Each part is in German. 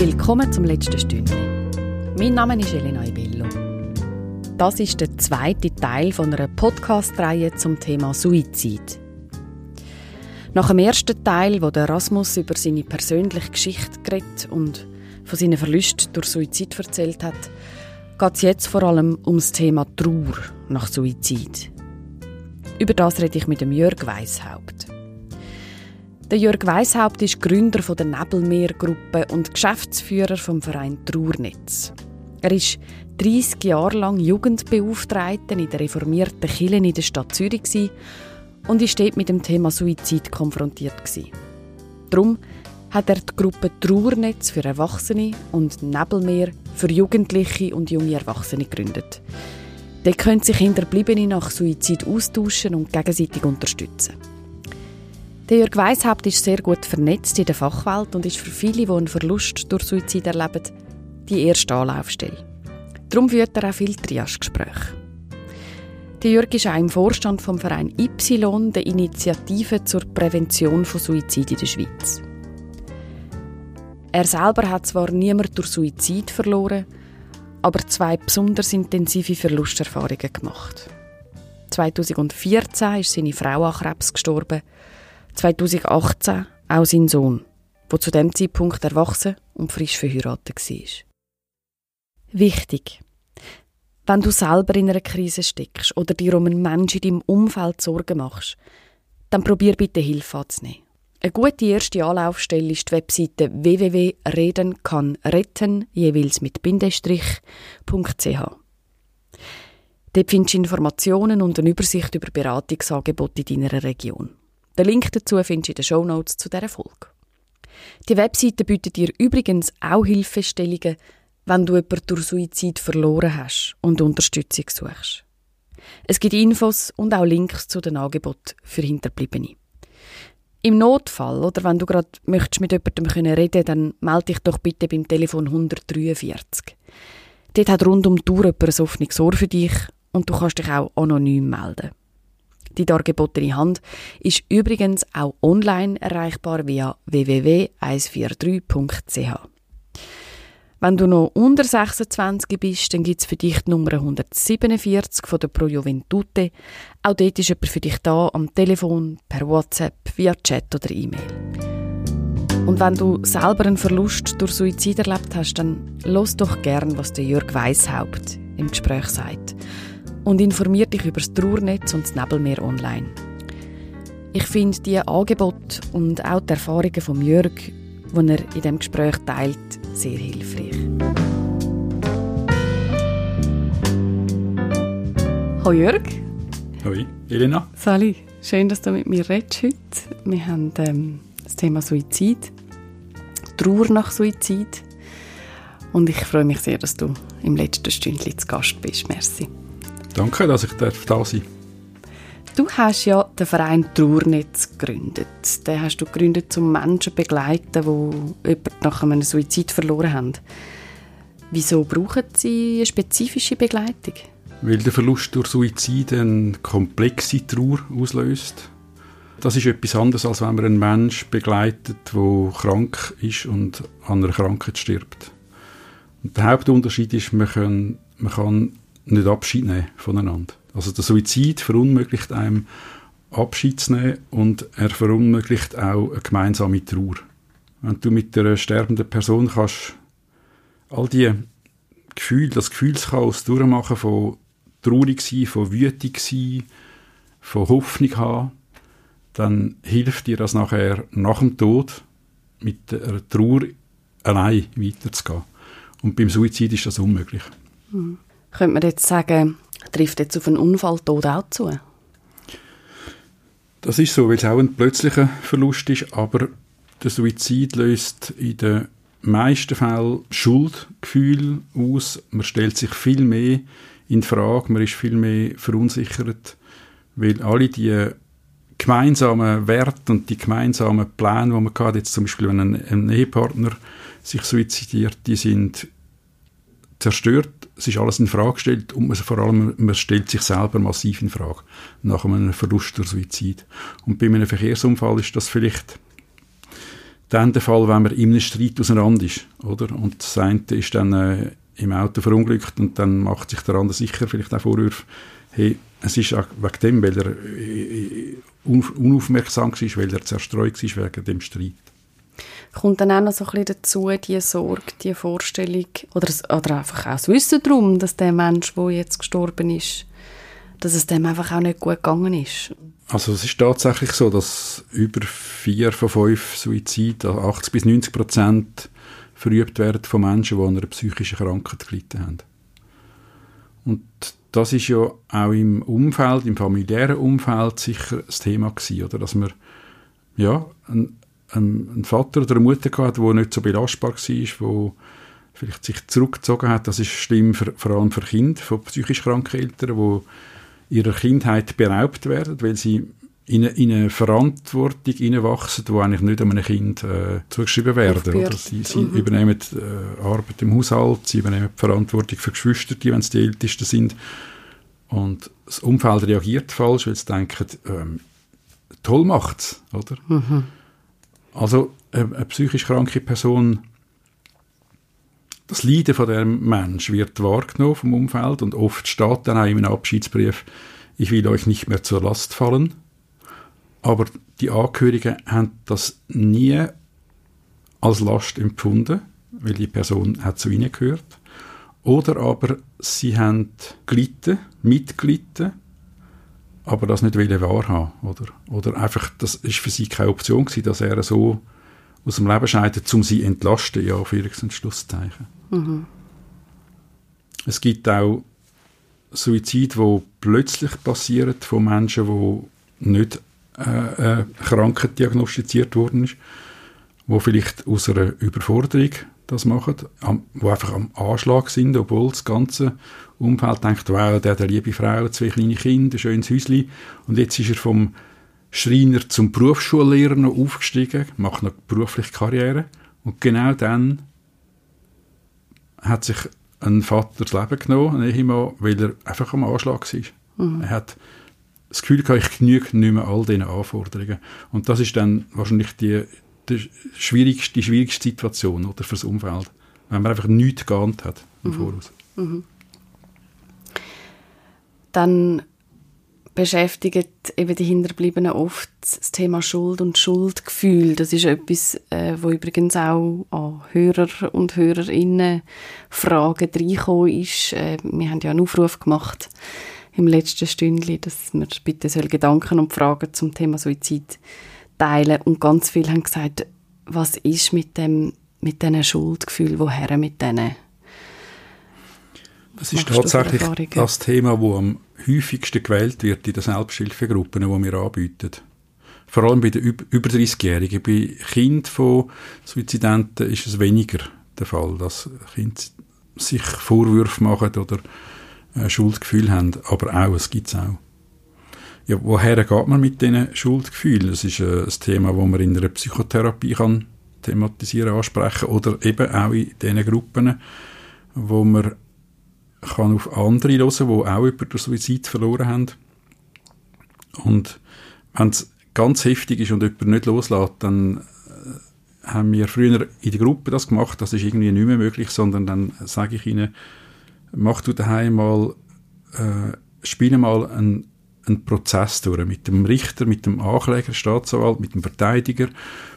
Willkommen zum letzten Stündchen. Mein Name ist Elena Ibello. Das ist der zweite Teil von einer Podcast-Reihe zum Thema Suizid. Nach dem ersten Teil, wo der Erasmus über seine persönliche Geschichte geredet und von seinen Verlusten durch Suizid erzählt hat, geht es jetzt vor allem um das Thema Trauer nach Suizid. Über das rede ich mit dem Jörg Weishaupt. Der Jörg Weishaupt ist Gründer der Nebelmeer-Gruppe und Geschäftsführer vom Verein Trauernetz. Er ist 30 Jahre lang Jugendbeauftragter in der reformierten Kirche in der Stadt Zürich und ist dort mit dem Thema Suizid konfrontiert. Darum hat er die Gruppe Trauernetz für Erwachsene und Nebelmeer für Jugendliche und junge Erwachsene gegründet. Dort können sich Hinterbliebene nach Suizid austauschen und gegenseitig unterstützen. Der Jörg Weishaupt ist sehr gut vernetzt in der Fachwelt und ist für viele, die einen Verlust durch Suizid erleben, die erste Anlaufstelle. Darum führt er auch viele Triage-Gespräche. Der Jörg ist auch im Vorstand vom Verein Y, der Initiative zur Prävention von Suizid in der Schweiz. Er selber hat zwar niemand durch Suizid verloren, aber zwei besonders intensive Verlusterfahrungen gemacht. 2014 ist seine Frau an Krebs gestorben 2018 auch sein Sohn, der zu dem Zeitpunkt erwachsen und frisch verheiratet war. Wichtig. Wenn du selber in einer Krise steckst oder dir um einen Menschen in deinem Umfeld Sorgen machst, dann probier bitte Hilfe anzunehmen. Eine gute erste Anlaufstelle ist die Webseite www.redenkannretten, jeweils mit Bindestrich.ch. Dort findest du Informationen und eine Übersicht über Beratungsangebote in deiner Region. Den Link dazu findest du in den Show Notes zu dieser Folge. Die Webseite bietet dir übrigens auch Hilfestellungen, wenn du jemanden durch Suizid verloren hast und Unterstützung suchst. Es gibt Infos und auch Links zu den Angeboten für Hinterbliebene. Im Notfall oder wenn du gerade möchtest mit jemandem können reden, dann melde dich doch bitte beim Telefon 143. Dort hat rund um die Tour jemand ein offenes Ohr für dich und du kannst dich auch anonym melden. Die dargebotene Hand ist übrigens auch online erreichbar via www.143.ch. Wenn du noch unter 26 bist, dann gibt es für dich die Nummer 147 von der Pro Juventute. Auch dort ist jemand für dich da, am Telefon, per WhatsApp, via Chat oder E-Mail. Und wenn du selber einen Verlust durch Suizid erlebt hast, dann los doch gern, was der Jörg Weishaupt im Gespräch sagt und informiert dich über das Trauernetz und das Nebelmeer online. Ich finde die Angebote und auch die Erfahrungen von Jörg, die er in dem Gespräch teilt, sehr hilfreich. Hallo Jörg. Hallo Elena. Sali, schön, dass du mit mir redest heute. Wir haben ähm, das Thema Suizid, Trauer nach Suizid. Und ich freue mich sehr, dass du im letzten Stündchen zu Gast bist. Merci. Danke, dass ich da sein darf. Du hast ja den Verein Trauernetz gegründet. Den hast du gegründet, um Menschen zu begleiten, die jemanden nach einem Suizid verloren haben. Wieso brauchen sie eine spezifische Begleitung? Weil der Verlust durch Suizid eine komplexe Trauer auslöst. Das ist etwas anderes, als wenn man einen Menschen begleitet, der krank ist und an einer Krankheit stirbt. Und der Hauptunterschied ist, man kann, man kann nicht Abschied nehmen voneinander. Also der Suizid verunmöglicht einem Abschied zu nehmen und er verunmöglicht auch eine gemeinsame Trauer. Wenn du mit der sterbenden Person kannst all die Gefühle, das Gefühlschaos durchmachen von traurig sein, von wütig sein, von Hoffnung haben, dann hilft dir das nachher nach dem Tod mit der Trauer allein weiterzugehen. Und beim Suizid ist das unmöglich. Mhm. Könnte man jetzt sagen, trifft jetzt auf einen Unfalltod auch zu? Das ist so, weil es auch ein plötzlicher Verlust ist, aber der Suizid löst in den meisten Fällen Schuldgefühl aus. Man stellt sich viel mehr in Frage, man ist viel mehr verunsichert, weil alle die gemeinsamen Werte und die gemeinsamen Pläne, die man hat, jetzt zum Beispiel wenn ein, Ehepartner sich suizidiert, die sind zerstört, es ist alles in Frage gestellt und man, vor allem man stellt sich selber massiv in Frage nach einem Verlust oder Suizid. Und bei einem Verkehrsunfall ist das vielleicht dann der Fall, wenn man in einem Streit auseinander ist, oder? Und das eine ist dann äh, im Auto verunglückt und dann macht sich der andere sicher vielleicht auch Vorwürfe, hey, es ist wegen dem, weil er äh, unaufmerksam war, weil er zerstreut war wegen dem Streit. Kommt dann auch noch so ein bisschen dazu, die Sorge, die Vorstellung oder, oder einfach auch das Wissen darum, dass der Mensch, der jetzt gestorben ist, dass es dem einfach auch nicht gut gegangen ist? Also es ist tatsächlich so, dass über vier von fünf Suiziden, 80 bis 90 Prozent, verübt werden von Menschen, die an einer psychischen Krankheit gelitten haben. Und das ist ja auch im Umfeld, im familiären Umfeld sicher das Thema gewesen, oder? Dass man ja, einen, einen Vater oder eine Mutter hatte, der nicht so belastbar war, wo vielleicht sich zurückgezogen hat. Das ist schlimm für, vor allem für Kinder von psychisch kranken Eltern, die ihrer Kindheit beraubt werden, weil sie in eine, in eine Verantwortung hineinwachsen, die eigentlich nicht einem Kind äh, zugeschrieben werden. Oder? Sie, sie mhm. übernehmen äh, Arbeit im Haushalt, sie übernehmen die Verantwortung für Geschwister, wenn es die Ältesten sind. Und das Umfeld reagiert falsch, weil sie denken, ähm, toll macht's, oder? Mhm. Also eine, eine, psychisch kranke Person, das Leiden von dem Mensch wird wahrgenommen vom Umfeld und oft steht dann auch in einem Abschiedsbrief, ich will euch nicht mehr zur Last fallen. Aber die Angehörigen haben das nie als Last empfunden, weil die Person hat zu ihnen gehört. Oder aber sie haben gelitten, mitgelitten, aber das nicht wahrhaben oder Oder einfach, das ist für sie keine Option gewesen, dass er so aus dem Leben scheidet, um sie entlasten, ja, für und Schlusszeichen. Mhm. Es gibt auch Suizid, wo plötzlich passieren von Menschen, die nicht äh, äh, Krankheit diagnostiziert worden ist, wo vielleicht aus einer Überforderung das machen, am, wo einfach am Anschlag sind, obwohl das ganze Umfeld denkt, wow, der hat eine liebe Frau, zwei kleine Kinder, ein schönes Häuschen und jetzt ist er vom Schreiner zum Berufsschullehrer noch aufgestiegen, macht noch berufliche Karriere und genau dann hat sich ein Vater das Leben genommen, ein Ehemann, weil er einfach am Anschlag war. Mhm. Er hat das Gefühl gehabt, ich genüge nicht mehr all diesen Anforderungen. Und das ist dann wahrscheinlich die, die, schwierigste, die schwierigste Situation oder, für das Umfeld, wenn man einfach nichts geahnt hat im mhm. Voraus. Mhm. Dann beschäftigt eben die Hinterbliebenen oft das Thema Schuld und Schuldgefühl. Das ist etwas, äh, wo übrigens auch an Hörer und Hörerinnen Fragen reingekommen ist. Äh, wir haben ja einen Aufruf gemacht, im letzten Stündchen, dass wir bitte Gedanken und Fragen zum Thema Suizid teilen und ganz viele haben gesagt, was ist mit dem mit diesen Schuldgefühl, woher mit denen? Das ist tatsächlich das Thema, das am häufigsten gewählt wird in den Selbsthilfegruppen, die wir anbieten. Vor allem bei den über 30-Jährigen. Bei Kindern von Suizidenten ist es weniger der Fall, dass Kinder sich Vorwürfe machen oder äh, Schuldgefühl haben, aber auch, es gibt es auch. Ja, woher geht man mit diesen Schuldgefühlen? Das ist äh, ein Thema, das man in einer Psychotherapie kann thematisieren, ansprechen oder eben auch in diesen Gruppen, wo man kann auf andere hören, die auch über den Suizid verloren haben. Und wenn es ganz heftig ist und jemand nicht loslässt, dann äh, haben wir früher in der Gruppe das gemacht, das ist irgendwie nicht mehr möglich, sondern dann sage ich ihnen, mach du daheim mal, äh, spiele mal einen, einen Prozess durch. Mit dem Richter, mit dem Ankläger, Staatsanwalt, mit dem Verteidiger,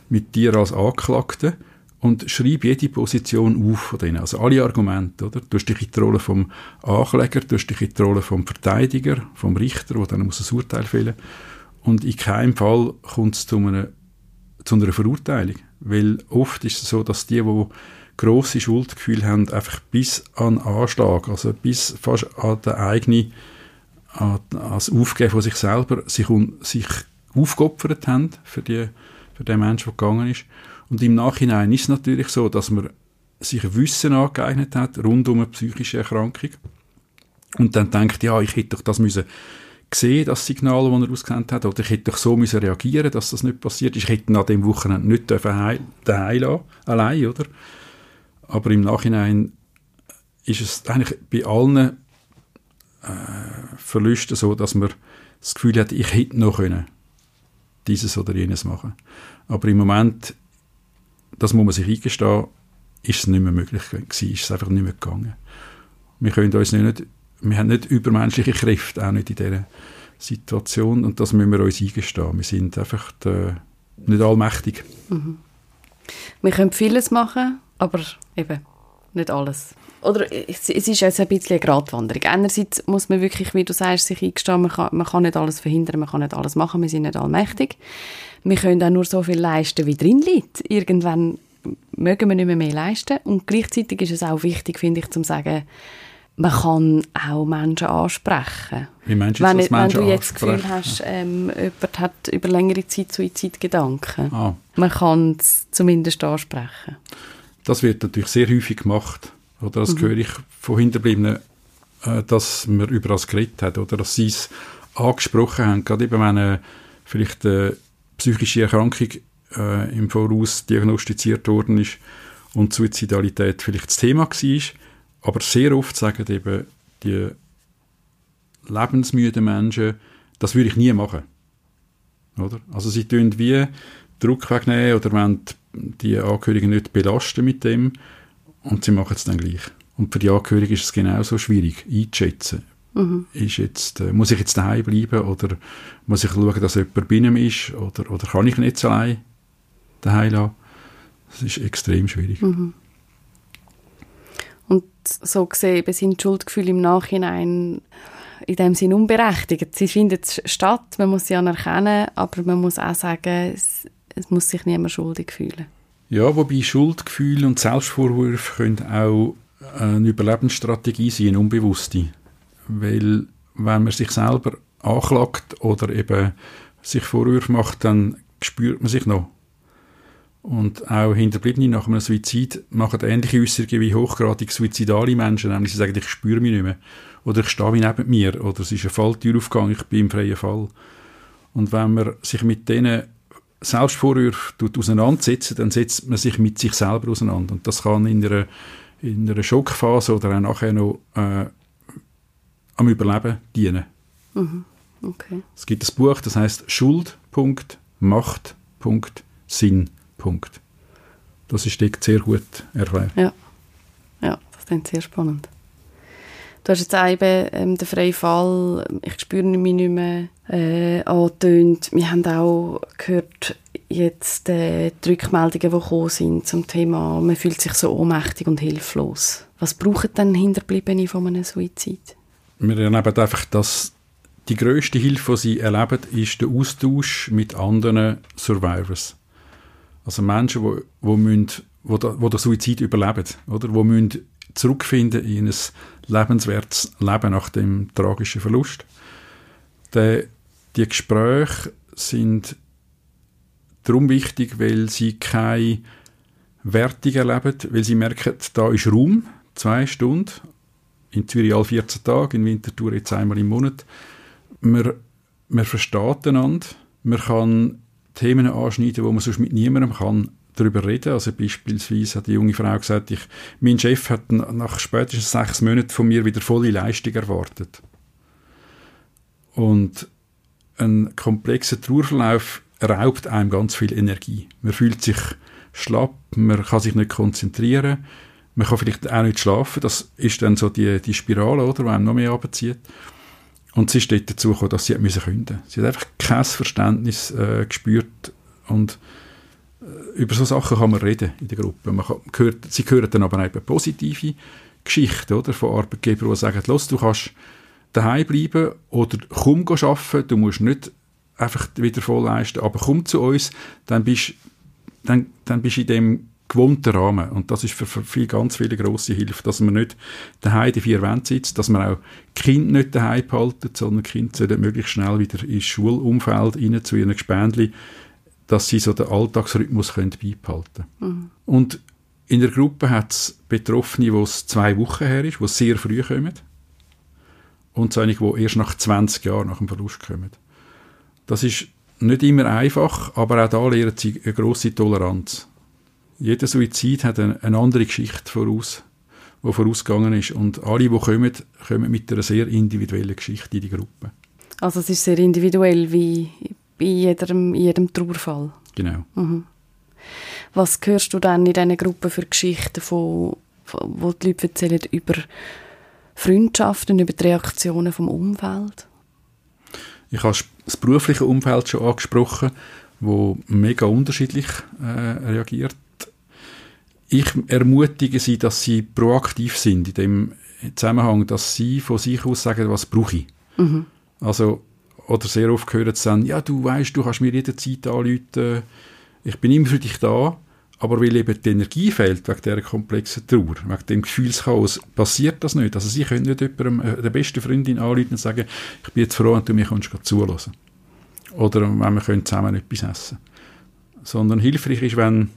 mit dir als Anklagte und schreib jede Position auf von denen, also alle Argumente, oder? Du hast dich in die Rolle vom Ankläger, du hast dich in die Rolle vom Verteidiger, vom Richter, der dann muss ein Urteil fällen und in keinem Fall kommt es zu einer, zu einer Verurteilung, weil oft ist es so, dass die, die grosse Schuldgefühle haben, einfach bis an Anschlag, also bis fast an den eigenen, an, das Aufgeben von sich selber, sich, sich aufgeopfert haben für, die, für den Menschen, der gegangen ist. Und im Nachhinein ist es natürlich so, dass man sich ein Wissen angeeignet hat rund um eine psychische Erkrankung und dann denkt, ja, ich hätte doch das müssen gesehen, das Signal, das er ausgesendet hat, oder ich hätte doch so müssen reagieren, dass das nicht passiert ist. Ich hätte an dem Wochenende nicht daheim lassen, allein, oder? Aber im Nachhinein ist es eigentlich bei allen äh, Verlusten so, dass man das Gefühl hat, ich hätte noch können dieses oder jenes machen. Aber im Moment das muss man sich eingestehen, ist es nicht mehr möglich gewesen, ist es einfach nicht mehr gegangen. Wir können uns nicht, wir haben nicht übermenschliche Kräfte, auch nicht in dieser Situation und das müssen wir uns eingestehen. Wir sind einfach die, nicht allmächtig. Mhm. Wir können vieles machen, aber eben nicht alles. Oder es, es ist jetzt ein bisschen eine Gratwanderung. Einerseits muss man wirklich, wie du sagst, sich eingestehen, man kann, man kann nicht alles verhindern, man kann nicht alles machen, wir sind nicht allmächtig. Wir können auch nur so viel leisten, wie drin liegt. Irgendwann mögen wir nicht mehr, mehr leisten. Und gleichzeitig ist es auch wichtig, finde ich, zu sagen, man kann auch Menschen ansprechen. Wie meinst du wenn, jetzt, wenn du jetzt das Gefühl hast, ähm, jemand hat über längere Zeit Suizidgedanken, ah. man kann es zumindest ansprechen. Das wird natürlich sehr häufig gemacht. Oder das mhm. höre ich von Hinterbliebenen, äh, dass man über das geredet hat oder dass sie es angesprochen haben. Gerade eben, wenn äh, vielleicht eine psychische Erkrankung äh, im Voraus diagnostiziert worden ist und Suizidalität vielleicht das Thema war. Aber sehr oft sagen eben die lebensmüden Menschen, das würde ich nie machen. Oder? Also sie tun wie Druck wegnehmen oder wollen die Angehörigen nicht belasten mit dem und sie machen es dann gleich. Und für die Angehörigen ist es genauso schwierig einzuschätzen. Mhm. Ist jetzt, äh, muss ich jetzt daheim bleiben oder muss ich schauen, dass jemand bei ihm ist oder, oder kann ich nicht allein daheim lassen? Das ist extrem schwierig. Mhm. Und so gesehen sind Schuldgefühle im Nachhinein in dem Sinn unberechtigt. Sie finden statt, man muss sie anerkennen, aber man muss auch sagen, es, es muss sich niemand schuldig fühlen. Ja, wobei Schuldgefühle und Selbstvorwürfe können auch eine Überlebensstrategie sein, eine unbewusste. Weil wenn man sich selber anklagt oder eben sich Vorwürfe macht, dann spürt man sich noch. Und auch Hinterbliebene nach einem Suizid machen ähnliche Äußerungen wie hochgradig suizidale Menschen, nämlich sie sagen, ich spüre mich nicht mehr. Oder ich stehe neben mir. Oder es ist eine Falltür aufgegangen, ich bin im freien Fall. Und wenn man sich mit diesen Selbstvorwürfen auseinandersetzt, dann setzt man sich mit sich selber auseinander. Und das kann in einer, in einer Schockphase oder auch nachher noch äh, am Überleben dienen. Mhm. Okay. Es gibt ein Buch, das heißt Schuld. Macht. Sinn. Punkt. Das ist sehr gut erklärt. Ja, ja das klingt sehr spannend. Du hast jetzt eben ähm, den freien Fall, ich spüre mich nicht mehr, äh, angetönt. Wir haben auch gehört, jetzt äh, die Rückmeldungen, die gekommen sind zum Thema, man fühlt sich so ohnmächtig und hilflos. Was brauchen dann Hinterbliebene von einem Suizid? Wir erleben einfach, dass die grösste Hilfe, die sie erleben, ist der Austausch mit anderen Survivors. Also Menschen, die, die, müssen, die, die den Suizid überleben, oder? Die müssen zurückfinden in ein lebenswertes Leben nach dem tragischen Verlust. Die, die Gespräche sind darum wichtig, weil sie keine Wertung erleben, weil sie merken, da ist Raum, zwei Stunden, in Zürich alle 14 Tage, in Winterthur jetzt einmal im Monat. Man, man versteht einander, man kann Themen anschneiden, wo man sonst mit niemandem kann darüber reden. Also beispielsweise hat die junge Frau gesagt, ich, mein Chef hat nach spätestens sechs Monaten von mir wieder volle Leistung erwartet. Und ein komplexer Trauerverlauf raubt einem ganz viel Energie. Man fühlt sich schlapp, man kann sich nicht konzentrieren, man kann vielleicht auch nicht schlafen. Das ist dann so die, die Spirale, oder, die einem noch mehr abzieht. Und sie ist dort dazu gekommen, dass sie müssen künden. Sie hat einfach kein Verständnis äh, gespürt und äh, über so Sachen kann man reden in der Gruppe. Man kann, gehört, sie hören dann aber eben positive Geschichten oder, von Arbeitgebern, die sagen, los, du kannst daheim bleiben oder komm arbeiten, du musst nicht einfach wieder voll leisten, aber komm zu uns, dann bist, dann, dann bist du in dem gewohnten Rahmen. Und das ist für, für viel, ganz viele grosse Hilfe, dass man nicht daheim die vier Wände sitzt, dass man auch Kind nicht daheim behalten, sondern Kind sollen möglichst schnell wieder ins Schulumfeld rein zu ihren Gespendli, dass sie so den Alltagsrhythmus können beibehalten können. Mhm. Und in der Gruppe hat es Betroffene, wo es zwei Wochen her ist, die sehr früh kommen. Und solche, die erst nach 20 Jahren nach dem Verlust kommen. Das ist nicht immer einfach, aber auch da lernen sie eine grosse Toleranz jeder Suizid hat eine, eine andere Geschichte voraus, die vorausgegangen ist. Und alle, die kommen, kommen mit einer sehr individuellen Geschichte in die Gruppe. Also es ist sehr individuell, wie bei jedem, jedem Trauerfall? Genau. Mhm. Was hörst du dann in diesen Gruppen für Geschichten, von, von, wo die Leute erzählen über Freundschaften, über die Reaktionen vom Umfeld? Ich habe das berufliche Umfeld schon angesprochen, wo mega unterschiedlich äh, reagiert. Ich ermutige sie, dass sie proaktiv sind in dem Zusammenhang, dass sie von sich aus sagen, was brauche ich. Mhm. Also, oder sehr oft gehört sie dann, ja, du weißt, du kannst mir jederzeit anrufen, ich bin immer für dich da, aber weil eben die Energie fehlt wegen dieser komplexen Trauer, wegen dem Gefühlschaos, passiert das nicht. Also sie können nicht jemandem, äh, der besten Freundin anrufen und sagen, ich bin jetzt froh, wenn du mich zulassen Oder wenn wir zusammen etwas essen Sondern hilfreich ist, wenn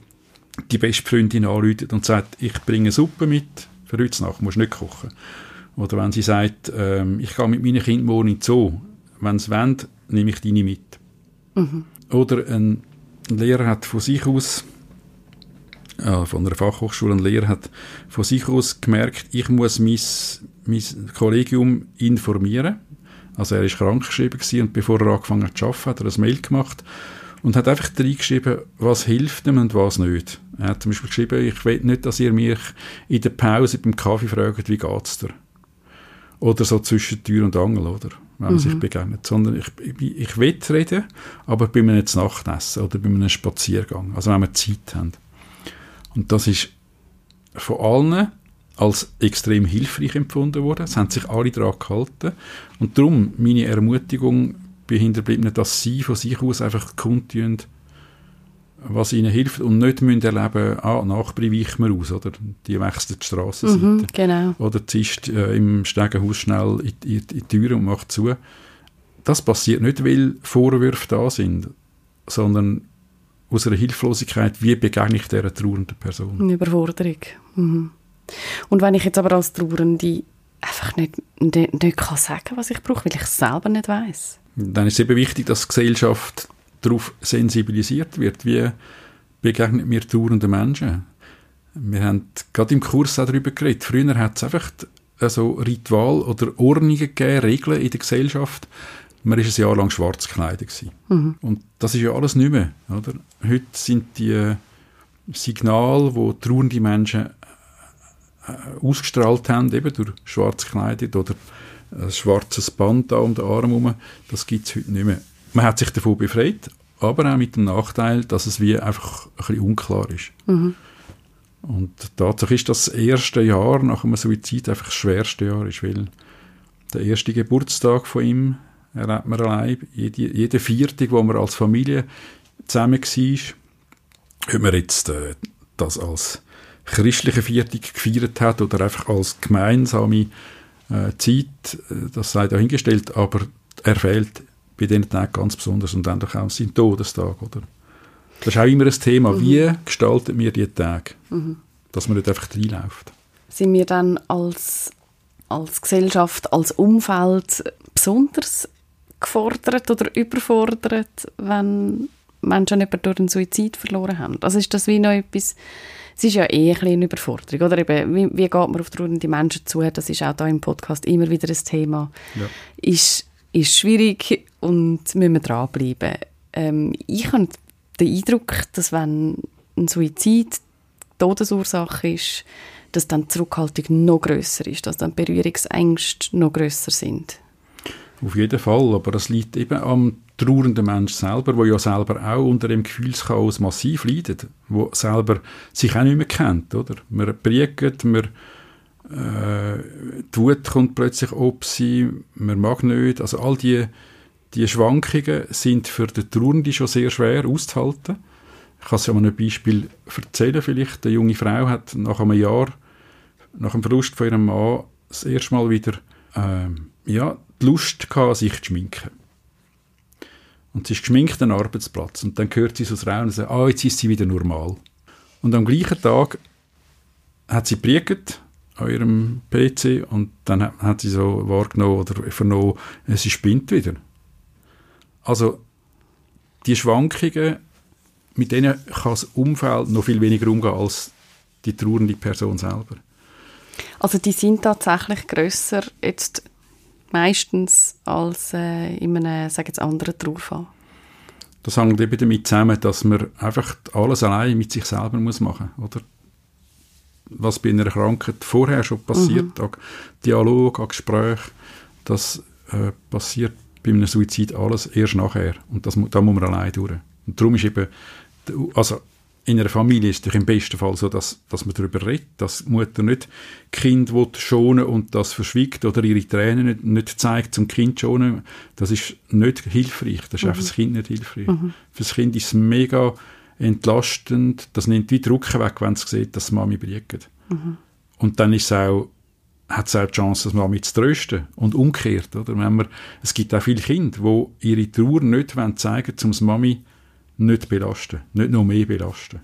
die beste Freundin anruft und sagt, ich bringe Suppe mit, für heute Nacht musst nicht kochen. Oder wenn sie sagt, ähm, ich gehe mit meinen Kindern morgen in den Zoo, wenn sie wollen, nehme ich deine mit. Mhm. Oder ein Lehrer hat von sich aus, äh, von einer Fachhochschule, ein Lehrer hat von sich aus gemerkt, ich muss mein, mein Kollegium informieren. Also er ist krankgeschrieben und bevor er angefangen hat zu arbeiten, hat er ein Mail gemacht und hat einfach reingeschrieben, was hilft ihm und was nicht. Er hat zum Beispiel geschrieben, ich will nicht, dass ihr mich in der Pause beim Kaffee fragt, wie geht's dir? Oder so zwischen Tür und Angel, oder? Wenn man mhm. sich begegnet. Sondern ich, ich, ich will reden, aber bei einem Nachtessen oder bei einem Spaziergang. Also wenn wir Zeit haben. Und das ist von allen als extrem hilfreich empfunden worden. Es haben sich alle daran gehalten. Und darum meine Ermutigung bei Hinterbliebenen, dass sie von sich aus einfach kundtun, was ihnen hilft und nicht müssen erleben, ah, Nachbarn weichen wir aus, oder? Die wechselt die Strassenseite. Mhm, genau. Oder zischt äh, im Stegenhaus schnell in, in, in die Tür und macht zu. Das passiert nicht, weil Vorwürfe da sind, sondern aus einer Hilflosigkeit, wie begegne ich dieser trauernden Person? Eine Überforderung. Mhm. Und wenn ich jetzt aber als Trauernde einfach nicht, nicht, nicht kann sagen was ich brauche, weil ich es selber nicht weiß. Dann ist es eben wichtig, dass die Gesellschaft darauf sensibilisiert wird, wie begegnet mir trauernde Menschen. Wir haben gerade im Kurs auch darüber geredet. Früher hat es einfach so Ritual oder Ordnungen gegeben, Regeln in der Gesellschaft. Man war ein Jahr lang schwarz gekleidet. Mhm. Und das ist ja alles nicht mehr. Oder? Heute sind die Signale, die trauernde Menschen äh, ausgestrahlt haben, eben durch schwarz gekleidet oder ein schwarzes Band da um den Arm herum, das gibt es heute nicht mehr. Man hat sich davon befreit, aber auch mit dem Nachteil, dass es wie einfach ein bisschen unklar ist. Mhm. Und Tatsache ist, das erste Jahr nach einem Suizid einfach das schwerste Jahr ist, weil der erste Geburtstag von ihm erlebt man allein. Jede, jede Viertag, wo man als Familie zusammen war, ob man jetzt äh, das als christliche Viertag gefeiert hat oder einfach als gemeinsame äh, Zeit, äh, das sei dahingestellt, aber er fehlt bei diesen Tagen ganz besonders und dann auch sein Todestag, oder? Das ist auch immer ein Thema. Mhm. Wie gestalten wir diese Tage? Mhm. Dass man nicht einfach reinläuft. Sind wir dann als, als Gesellschaft, als Umfeld besonders gefordert oder überfordert, wenn Menschen jemanden durch einen Suizid verloren haben? Also ist das wie noch etwas, es ist ja eh ein eine Überforderung, oder? Eben, wie, wie geht man auf die Menschen zu? Das ist auch da im Podcast immer wieder ein Thema. Ja. Ist ist schwierig und müssen dranbleiben. Ähm, ich habe den Eindruck, dass wenn ein Suizid Todesursache ist, dass dann die Zurückhaltung noch größer ist, dass dann Berührungsängste noch größer sind. Auf jeden Fall, aber das liegt eben am trauernden Mensch selber, der ja selber auch unter dem Gefühlschaos massiv leidet, wo selber sich auch nicht mehr kennt, oder? Man priegt, man äh, die Wut kommt plötzlich ob sie, man mag nicht. Also all die, die Schwankungen sind für den Trauernde schon sehr schwer auszuhalten. Ich kann es ja mal ein Beispiel erzählen vielleicht. Eine junge Frau hat nach einem Jahr, nach dem Verlust von ihrem Mann, das erste Mal wieder ähm, ja, die Lust gehabt, sich zu schminken. Und sie ist geschminkt am Arbeitsplatz. Und dann hört sie so Raum und sagt, ah, jetzt ist sie wieder normal. Und am gleichen Tag hat sie priegt an ihrem PC und dann hat, hat sie so wahrgenommen oder vernommen, sie spinnt wieder. Also die Schwankungen, mit denen kann das Umfeld noch viel weniger umgehen als die trauernde Person selber. Also die sind tatsächlich grösser jetzt meistens als äh, in einem, sage jetzt, anderen Trauerfall? Das hängt eben damit zusammen, dass man einfach alles allein mit sich selber muss machen muss, oder? Was bei einer Krankheit vorher schon passiert, mhm. an Dialog, an Gespräch, das äh, passiert bei einem Suizid alles erst nachher. Und das, da muss man allein durch. Und darum ist eben, also in einer Familie ist es im besten Fall so, dass, dass man darüber redet, dass die Mutter nicht Kind schonen und das verschwiegt oder ihre Tränen nicht, nicht zeigt zum Kind schonen. Das ist nicht hilfreich. Das ist mhm. auch für das Kind nicht hilfreich. Mhm. Für das Kind ist es mega entlastend. Das nimmt wie Druck weg, wenn es sieht, dass die Mami briegt. Mhm. Und dann ist auch hat es auch die Chance, das Mami zu trösten. Und umgekehrt, oder? Wenn man, es gibt auch viele Kinder, die ihre Trauer nicht zeigen wollen, um das Mami nicht belasten, nicht noch mehr belasten.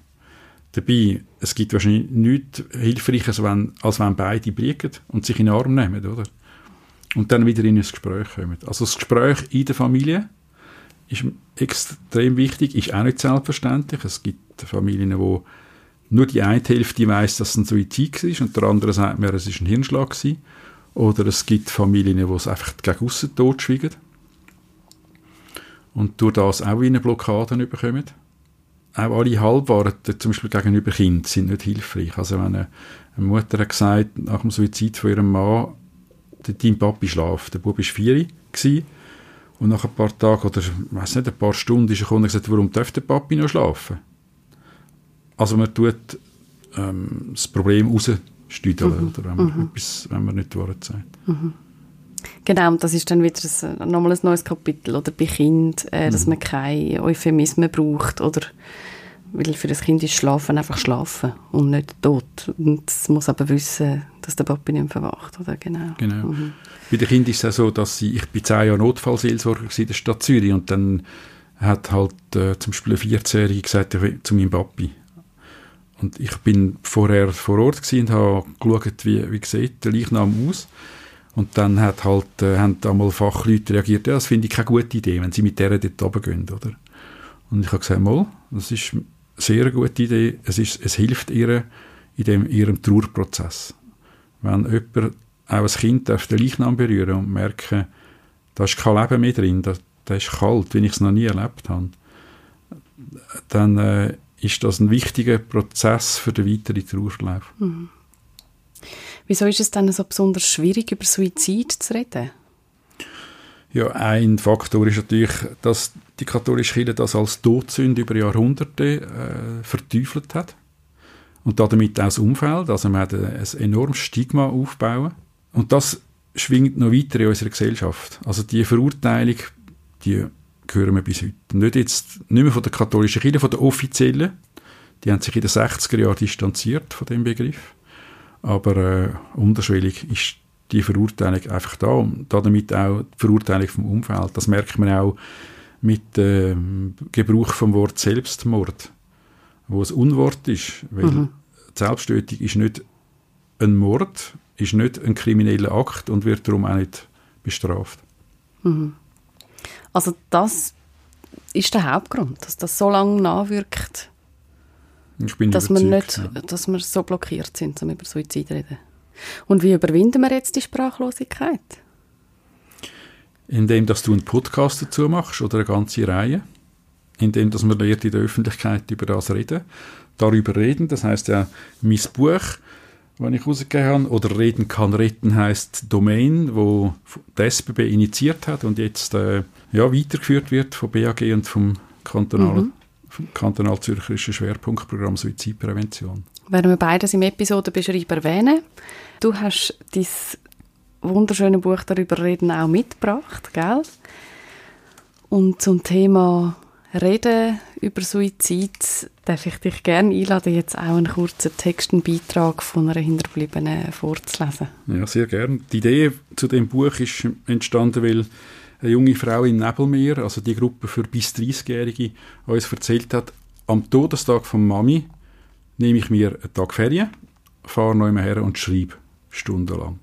Dabei, es gibt wahrscheinlich nichts Hilfreiches, wenn, als wenn beide briegen und sich in den Arm nehmen, oder? Und dann wieder in ein Gespräch kommen. Also das Gespräch in der Familie ist extrem wichtig, ist auch nicht selbstverständlich. Es gibt Familien, wo nur die eine Hälfte weiß, dass es ein Suizid war und der andere sagt mir, es war ein Hirnschlag. Gewesen. Oder es gibt Familien, wo es einfach gegen aussen totschweigen und durch das auch wie eine Blockade bekommen. Auch alle Halbwahrheiten, zum Beispiel gegenüber Kind, sind nicht hilfreich. Also wenn eine, eine Mutter hat gesagt, nach dem Suizid von ihrem Mann, dein Papi schlaft, der Bub war vier und nach ein paar Tagen oder weiß nicht, ein paar Stunden ist er gekommen und gesagt, warum darf der Papi noch schlafen? Also man tut ähm, das Problem rausstüdeln, mhm. oder wenn man, mhm. etwas, wenn man nicht die Wahrheit sagt. Mhm. Genau, und das ist dann wieder ein, nochmal ein neues Kapitel, oder bei Kind, äh, dass mhm. man keine Euphemismen braucht, oder weil für das Kind ist Schlafen einfach Schlafen und nicht tot. Und es muss aber wissen, dass der Papi nicht mehr verwacht, oder? Genau. genau. Mhm. Bei den Kindern ist es auch so, dass sie, ich bin zehn Jahre Notfallseelsorger in der Stadt Zürich und dann hat halt äh, zum Beispiel ein 14-Jähriger gesagt zu meinem Papi, und ich bin vorher vor Ort und habe geschaut, wie, wie sieht der Leichnam aus. Und dann hat halt, äh, haben einmal Fachleute reagiert, ja, das finde ich keine gute Idee, wenn sie mit der dort runtergehen, oder? Und ich habe gesagt, mal, das ist eine sehr gute Idee, es, ist, es hilft ihr in dem, ihrem Trauerprozess. Wenn jemand, auch ein Kind, darf den Leichnam berühren und merken, da ist kein Leben mehr drin, da, da ist kalt, wie ich es noch nie erlebt habe, dann äh, ist das ein wichtiger Prozess für den weiteren Trauerverlauf. Mhm. Wieso ist es dann so besonders schwierig, über Suizid zu reden? Ja, ein Faktor ist natürlich, dass die katholische Kirche das als Todsünde über Jahrhunderte äh, verteufelt hat. Und damit auch das Umfeld. Also man hat ein, ein enormes Stigma aufbauen. Und das schwingt noch weiter in unserer Gesellschaft. Also die Verurteilung, die hören wir bis heute. Nicht, jetzt, nicht mehr von der katholischen Kirche, von der offiziellen. Die haben sich in den 60er Jahren distanziert von dem Begriff. Aber äh, unterschwellig ist die Verurteilung einfach da und damit auch die Verurteilung vom Umfeld. Das merkt man auch mit dem äh, Gebrauch vom Wort Selbstmord, wo es Unwort ist, weil mhm. Selbsttötung ist nicht ein Mord, ist nicht ein krimineller Akt und wird darum auch nicht bestraft. Mhm. Also das ist der Hauptgrund, dass das so lange nachwirkt, dass wir, nicht, ja. dass wir so blockiert sind, um über Suizid zu reden. Und wie überwinden wir jetzt die Sprachlosigkeit? Indem, dass du einen Podcast dazu machst oder eine ganze Reihe. Indem, dass man lernt, in der Öffentlichkeit über das reden. Darüber reden, das heißt ja, mein Buch wenn ich rausgegeben habe. Oder Reden kann retten heißt Domain, wo die SBB initiiert hat und jetzt äh, ja, weitergeführt wird vom BAG und vom kantonalen mhm. kantonal-zürcherischen Schwerpunktprogramm Suizidprävention. Werden wir beides im Episodenbeschreib erwähnen. Du hast dein wunderschöne Buch darüber reden auch mitgebracht, gell? Und zum Thema Reden über Suizid darf ich dich gerne einladen, jetzt auch einen kurzen Text, einen Beitrag von einer Hinterbliebenen vorzulesen. Ja, sehr gerne. Die Idee zu dem Buch ist entstanden, weil eine junge Frau im Nebelmeer, also die Gruppe für bis 30-Jährige, uns erzählt hat, am Todestag von Mami nehme ich mir einen Tag Ferien, fahre neu her und schreibe stundenlang.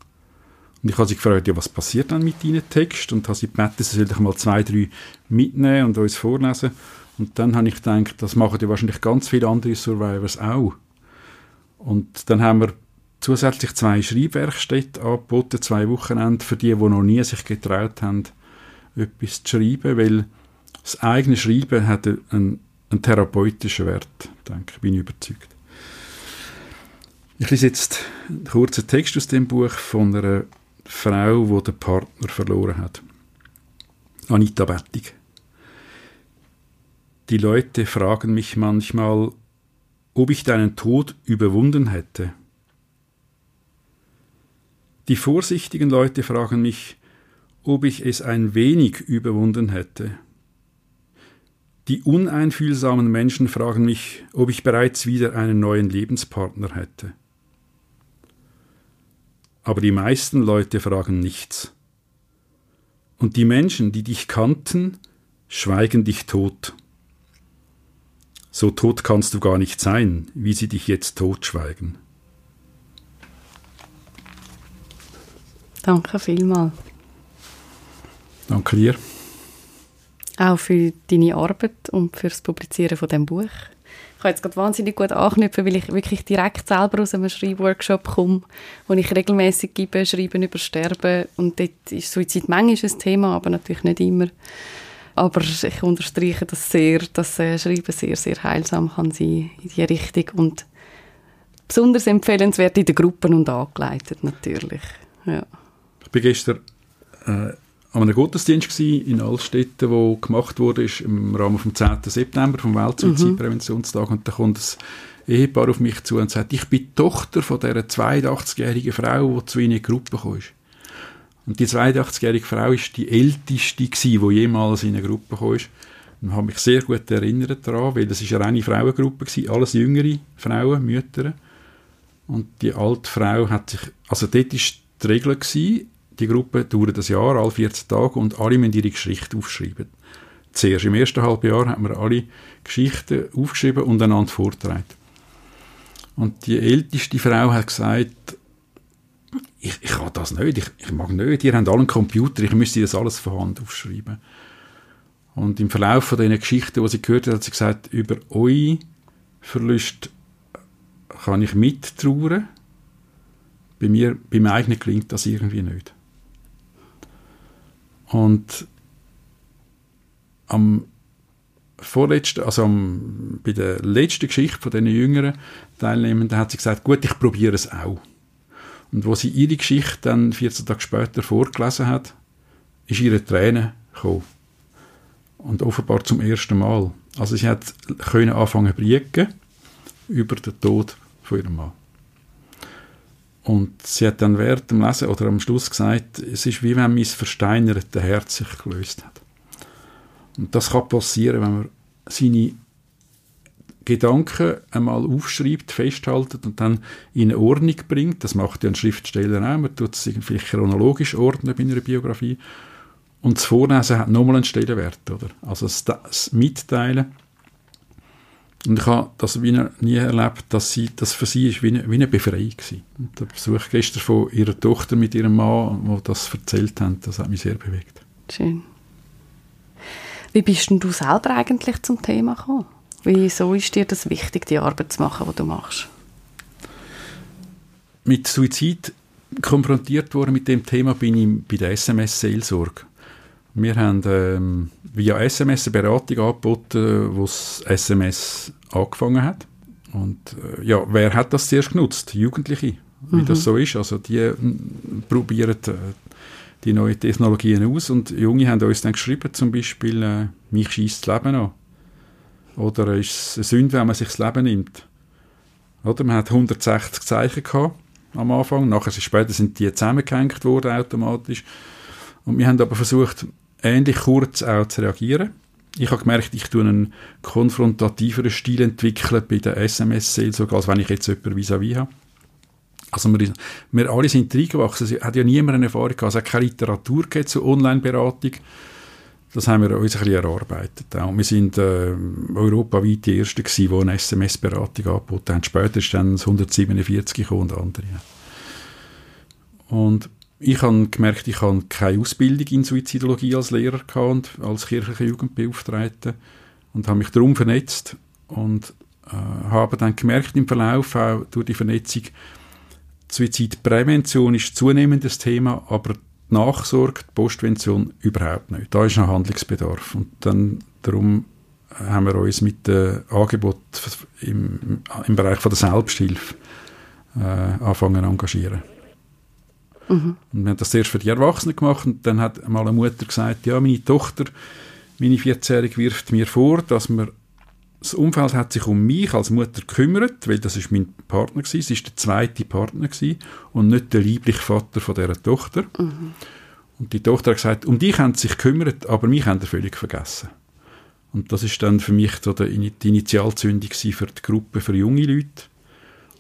Und ich habe sie gefragt, ja, was passiert dann mit deinem Text? Und habe sie gebeten, sie soll ich mal zwei, drei mitnehmen und uns vorlesen. Und dann habe ich gedacht, das machen ja wahrscheinlich ganz viele andere Survivors auch. Und dann haben wir zusätzlich zwei Schreibwerkstätten angeboten, zwei Wochenende für die, die noch nie sich getraut haben, etwas zu schreiben, weil Das eigene Schreiben hat einen, einen therapeutischen Wert, denke ich, bin ich überzeugt. Ich lese jetzt einen kurzen Text aus dem Buch von einer Frau, die den Partner verloren hat. Anita Bettig. Die Leute fragen mich manchmal, ob ich deinen Tod überwunden hätte. Die vorsichtigen Leute fragen mich, ob ich es ein wenig überwunden hätte. Die uneinfühlsamen Menschen fragen mich, ob ich bereits wieder einen neuen Lebenspartner hätte. Aber die meisten Leute fragen nichts. Und die Menschen, die dich kannten, schweigen dich tot. So tot kannst du gar nicht sein, wie sie dich jetzt totschweigen. Danke vielmals. Danke dir. Auch für deine Arbeit und für das Publizieren von dem Buch. Ich kann jetzt gerade wahnsinnig gut anknüpfen, weil ich wirklich direkt selber aus einem Schreibworkshop komme, wo ich regelmäßig gebe, Schreiben über Sterben. Und dort ist Suizid manchmal ein Thema, aber natürlich nicht immer. Aber ich unterstreiche das sehr, dass äh, Schreiben sehr, sehr heilsam kann sein in diese Richtung und besonders empfehlenswert in den Gruppen und angeleitet natürlich. Ja. Ich war gestern äh, an einem Gottesdienst in Altstetten, wo gemacht wurde im Rahmen vom 10. September vom Weltsuizidpräventionstag mhm. und da kommt ein Ehepaar auf mich zu und sagt, ich bin die Tochter von dieser 82-jährigen Frau, die zu ihnen in die Gruppe kam. Und die 82-jährige Frau ist die älteste gewesen, die jemals in eine Gruppe kam. Ich habe mich sehr gut erinnert daran, weil das ist eine reine Frauengruppe gewesen, alles jüngere Frauen, Mütter. Und die alte Frau hat sich, also dort war die Regel gewesen, die Gruppe dauert ein Jahr, alle 14 Tage und alle müssen ihre Geschichte aufschreiben. Zuerst im ersten Halbjahr haben wir alle Geschichten aufgeschrieben und einander vorgetragen. Und die älteste Frau hat gesagt, ich, ich kann das nicht, ich, ich mag nicht, ihr habt alle einen Computer, ich müsste das alles von Hand aufschreiben. Und im Verlauf von diesen Geschichten, die sie gehört hat, hat sie gesagt, über eure Verlust kann ich mittrauern. Bei mir, beim eigenen gelingt das irgendwie nicht. Und am vorletzten, also am, bei der letzten Geschichte von diesen jüngeren Teilnehmenden hat sie gesagt, gut, ich probiere es auch. Und wo sie ihre Geschichte dann 14 Tage später vorgelesen hat, ist ihre Träne gekommen. Und offenbar zum ersten Mal. Also sie hat können anfangen zu über den Tod von ihrem Mann. Und sie hat dann während dem Lesen oder am Schluss gesagt, es ist wie wenn mein versteinertes Herz sich gelöst hat. Und das kann passieren, wenn man seine Gedanken einmal aufschreibt, festhaltet und dann in Ordnung bringt. Das macht ja ein Schriftsteller auch. Man tut es vielleicht chronologisch ordnen bei einer Biografie. Und das Vorlesen hat nochmal einen Stellenwert, oder? Also das Mitteilen. Und ich habe das nie erlebt, dass sie, das für sie ist wie eine, wie eine Befreiung war. Und der Besuch gestern von ihrer Tochter mit ihrem Mann, wo das erzählt haben, das hat mich sehr bewegt. Schön. Wie bist denn du selber eigentlich zum Thema gekommen? Wieso ist dir das wichtig, die Arbeit zu machen, die du machst? Mit Suizid konfrontiert worden mit dem Thema bin ich bei der SMS-Seelsorge. Wir haben ähm, via SMS eine Beratung angeboten, wo das SMS angefangen hat. Und äh, ja, wer hat das zuerst genutzt? Jugendliche, wie mhm. das so ist. Also die äh, probieren äh, die neuen Technologien aus und Junge haben uns dann geschrieben, zum Beispiel, äh, mich schießt das Leben an. Oder ist es eine Sünde, wenn man sich das Leben nimmt? Oder man hat 160 Zeichen gehabt am Anfang, nachher später sind die zusammengehängt worden automatisch. Und wir haben aber versucht, ähnlich kurz auch zu reagieren. Ich habe gemerkt, ich tue einen konfrontativeren Stil entwickeln bei der SMS-Seelsorge, als wenn ich jetzt jemanden vis-à-vis habe. Also wir, wir alle sind reingewachsen. Es hat ja niemand eine Erfahrung gehabt. Es hat keine Literatur zur Online-Beratung. Das haben wir uns ein bisschen erarbeitet. Und wir sind äh, europaweit die Ersten gewesen, die eine SMS-Beratung angeboten haben. Später ist dann das 147 gekommen und andere. Und ich habe gemerkt, ich habe keine Ausbildung in Suizidologie als Lehrer und als kirchlicher Jugendbeauftragter und habe mich darum vernetzt und äh, habe dann gemerkt im Verlauf auch durch die Vernetzung, Suizidprävention ist zunehmend das Thema, aber die Nachsorge, die Postvention überhaupt nicht. Da ist noch Handlungsbedarf. Und dann darum haben wir uns mit dem Angebot im, im Bereich von der Selbsthilfe äh, anfangen zu engagieren. Mhm. Und wir haben das zuerst für die Erwachsenen gemacht und dann hat mal eine Mutter gesagt, ja, meine Tochter, meine 14-Jährige wirft mir vor, dass man das Umfeld hat sich um mich als Mutter gekümmert, weil das ist mein Partner gewesen, sie ist der zweite Partner gewesen und nicht der liebliche Vater von dieser Tochter. Mhm. Und die Tochter hat gesagt, um dich haben sie sich gekümmert, aber mich haben sie völlig vergessen. Und das ist dann für mich so die Initialzündung für die Gruppe für junge Leute.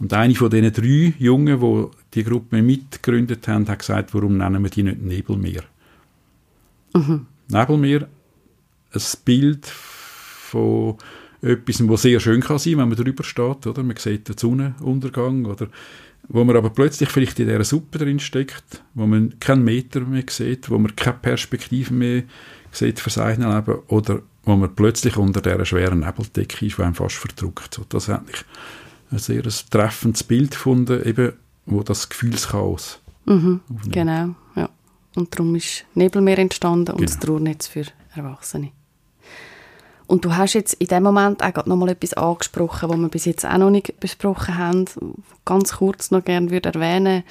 Und eine von diesen drei Jungen, die die Gruppe mitgegründet haben, hat gesagt, warum nennen wir die nicht Nebelmeer? Mhm. Nebelmeer, ein Bild von etwas, was sehr schön kann sein, wenn man drüber steht, oder? Man sieht den Sonnenuntergang, oder? Wo man aber plötzlich vielleicht in dieser Suppe drin steckt, wo man keinen Meter mehr sieht, wo man keine Perspektive mehr sieht für sein Leben, oder wo man plötzlich unter dieser schweren Nebeldecke ist, die einem fast verdrückt. So, das hat ich ein sehr treffendes Bild gefunden, eben, wo das Gefühlschaos mhm, Genau, ja. Und darum ist Nebelmeer entstanden und genau. das Trauernetz für Erwachsene. Und du hast jetzt in dem Moment auch noch mal etwas angesprochen, was wir bis jetzt auch noch nicht besprochen haben, ganz kurz noch gerne würde erwähnen.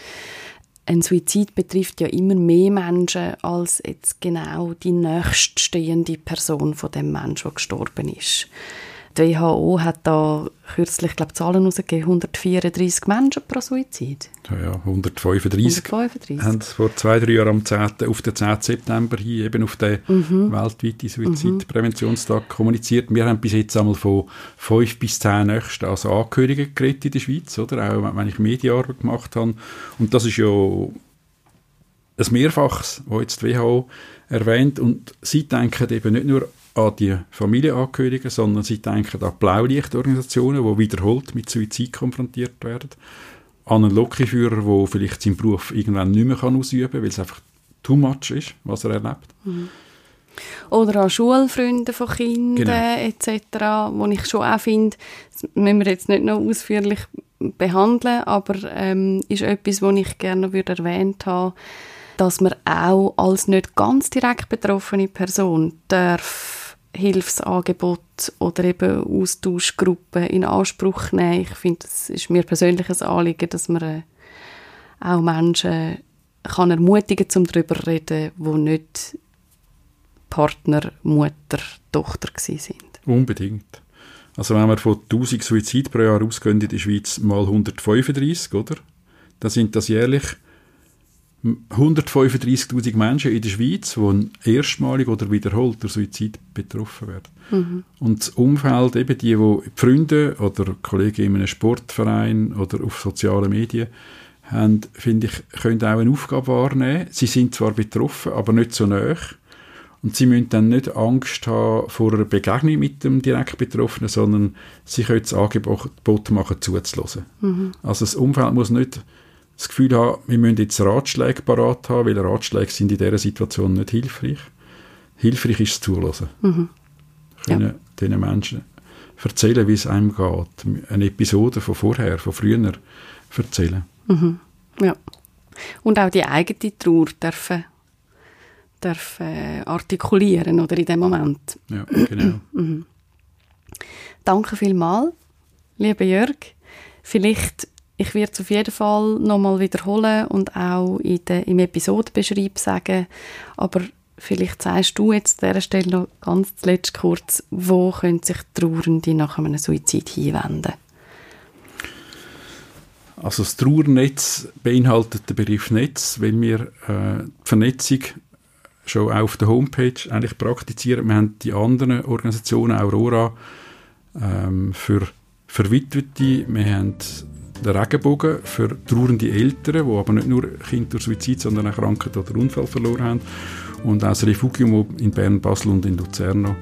Ein Suizid betrifft ja immer mehr Menschen als jetzt genau die nächststehende Person von dem Menschen, der gestorben ist. Die WHO hat da kürzlich glaube Zahlen herausgegeben, 134 Menschen pro Suizid. Ja, ja 135, 135. haben vor zwei, drei Jahren am 10., auf den 10. September hin eben auf den mhm. weltweiten Suizidpräventionstag mhm. kommuniziert. Wir haben bis jetzt einmal von fünf bis zehn Nächsten als Angehörige geredet in der Schweiz, oder? auch wenn ich Medienarbeit gemacht habe. Und das ist ja ein Mehrfaches, das jetzt die WHO erwähnt. Und sie denken eben nicht nur an die Familienangehörigen, sondern sie denken an Blaulichtorganisationen, die wiederholt mit Suizid konfrontiert werden, an einen Lokführer, der vielleicht seinen Beruf irgendwann nicht mehr ausüben kann, weil es einfach too much ist, was er erlebt. Mhm. Oder an Schulfreunde von Kindern genau. etc., wo ich schon auch finde, das müssen wir jetzt nicht noch ausführlich behandeln, aber ähm, ist etwas, was ich gerne würde erwähnt haben, dass man auch als nicht ganz direkt betroffene Person darf Hilfsangebot oder eben Austauschgruppen in Anspruch nehmen. Ich finde, es ist mir persönlich ein Anliegen, dass man äh, auch Menschen kann ermutigen kann, um darüber zu reden, die nicht Partner, Mutter, Tochter sind. Unbedingt. Also wenn wir von 1000 Suizid pro Jahr ausgehen in der Schweiz mal 135, oder? Dann sind das jährlich 135.000 Menschen in der Schweiz, die erstmalig oder wiederholt durch Suizid betroffen werden. Mhm. Und das Umfeld, eben die, die Freunde oder Kollegen in einem Sportverein oder auf sozialen Medien haben, finde ich, können auch eine Aufgabe wahrnehmen. Sie sind zwar betroffen, aber nicht so nah. Und sie müssen dann nicht Angst haben vor einer Begegnung mit dem direkt Betroffenen, sondern sie können das Angebot machen, zuzulassen. Mhm. Also das Umfeld muss nicht das Gefühl haben, wir müssen jetzt Ratschläge parat haben, weil Ratschläge sind in dieser Situation nicht hilfreich. Hilfreich ist es zulassen. Mhm. Können ja. diesen Menschen erzählen, wie es einem geht. Eine Episode von vorher, von früher erzählen. Mhm. Ja. Und auch die eigene Trauer dürfen, dürfen artikulieren, oder in dem Moment. Ja, genau. Mhm. Danke vielmals, lieber Jörg. Vielleicht ich werde es auf jeden Fall nochmal wiederholen und auch in der, im Episodenbeschreib sagen. Aber vielleicht sagst du jetzt an dieser Stelle noch ganz zuletzt kurz, wo können sich Trauernde nach einem Suizid hinwenden? Also das Trauernetz beinhaltet den Begriff Netz, weil wir äh, die Vernetzung schon auf der Homepage eigentlich praktizieren. Wir haben die anderen Organisationen, Aurora, ähm, für Verwitwete, wir haben den Regenbogen für trauernde Eltern, die aber nicht nur Kinder durch Suizid, sondern auch Krankheit oder Unfall verloren haben. Und auch das Refugium, das in Bern, Basel und in Luzern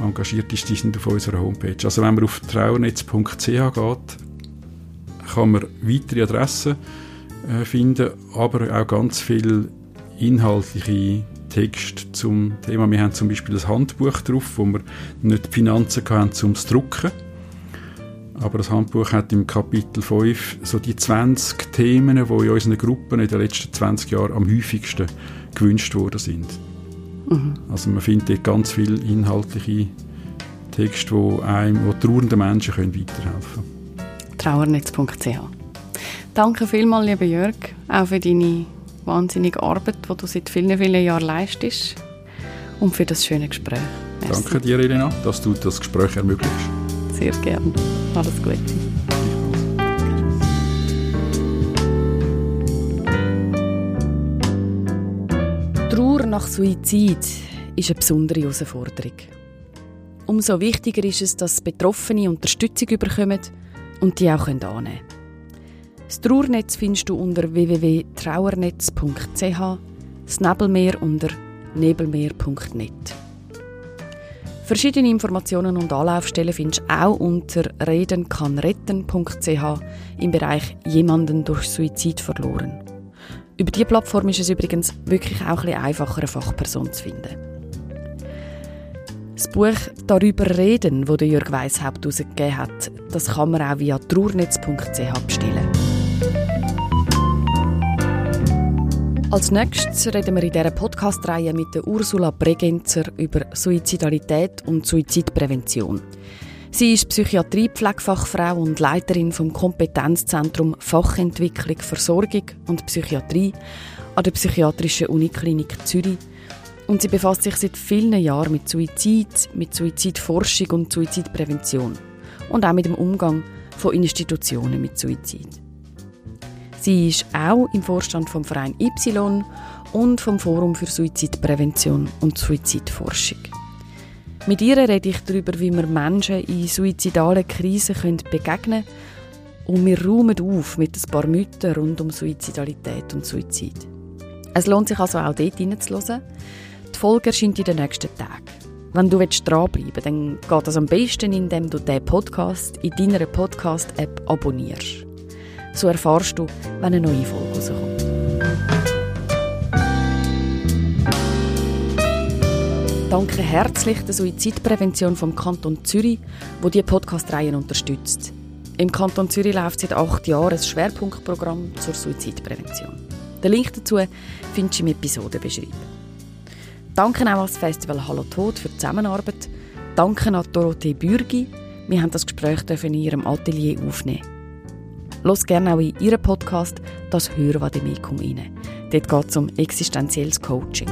engagiert ist, die sind auf unserer Homepage. Also wenn man auf trauernetz.ch geht, kann man weitere Adressen äh, finden, aber auch ganz viele inhaltliche Texte zum Thema. Wir haben zum Beispiel ein Handbuch drauf, wo wir nicht die Finanzen hatten, um zu drucken aber das Handbuch hat im Kapitel 5 so die 20 Themen, die in unseren Gruppen in den letzten 20 Jahren am häufigsten gewünscht worden sind. Mhm. Also man findet dort ganz viele inhaltliche Texte, wo einem, wo trauernden Menschen können weiterhelfen können. Trauernetz.ch Danke vielmals, lieber Jörg, auch für deine wahnsinnige Arbeit, die du seit vielen, vielen Jahren leistest und für das schöne Gespräch. Merci. Danke dir, Elena, dass du das Gespräch ermöglicht. Sehr gerne. Alles Gute. Trauer nach Suizid ist eine besondere Herausforderung. Umso wichtiger ist es, dass Betroffene Unterstützung bekommen und die auch annehmen können. Das Trauernetz findest du unter www.trauernetz.ch, das Nebelmeer unter nebelmeer.net. Verschiedene Informationen und Anlaufstellen findest du auch unter redenkannretten.ch im Bereich Jemanden durch Suizid verloren. Über diese Plattform ist es übrigens wirklich auch ein einfacher, eine Fachperson zu finden. Das Buch «Darüber reden», das Jörg Weishaupt herausgegeben hat, das kann man auch via trauernetz.ch bestellen. Als nächstes reden wir in dieser Podcast-Reihe mit der Ursula Bregenzer über Suizidalität und Suizidprävention. Sie ist Psychiatrie-Pflegefachfrau und Leiterin vom Kompetenzzentrum Fachentwicklung Versorgung und Psychiatrie an der Psychiatrischen Uniklinik Zürich und sie befasst sich seit vielen Jahren mit Suizid, mit Suizidforschung und Suizidprävention und auch mit dem Umgang von Institutionen mit Suizid. Sie ist auch im Vorstand vom Verein Y und vom Forum für Suizidprävention und Suizidforschung. Mit ihr rede ich darüber, wie wir Menschen in suizidalen Krisen begegnen können und wir räumen auf mit ein paar Mythen rund um Suizidalität und Suizid. Es lohnt sich also auch dort hineinzuhören. Die Folge erscheint in den nächsten Tagen. Wenn du dranbleiben willst, dann geht das am besten, indem du diesen Podcast in deiner Podcast-App abonnierst. So erfahrst du, wenn eine neue Folge rauskommt. Danke herzlich der Suizidprävention vom Kanton Zürich, wo die Podcast-Reihen unterstützt. Im Kanton Zürich läuft seit acht Jahren ein Schwerpunktprogramm zur Suizidprävention. Den Link dazu findest du im Episodenbeschreibung. Danke auch ans Festival Hallo Tod für die Zusammenarbeit. Danke an Dorothee Bürgi. Wir haben das Gespräch in ihrem Atelier aufnehmen. Los gerne auch in Ihren Podcast «Das Hörvademecum» rein. Dort geht es um existenzielles Coaching.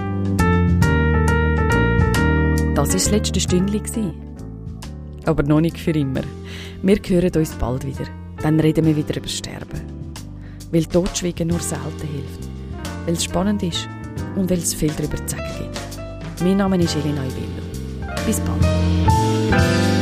Das war das letzte Stündchen. Aber noch nicht für immer. Wir hören uns bald wieder. Dann reden wir wieder über Sterben. Weil Totschweigen nur selten hilft. Weil es spannend ist und weil es viel darüber zu sagen gibt. Mein Name ist Elena Ivello. Bis bald.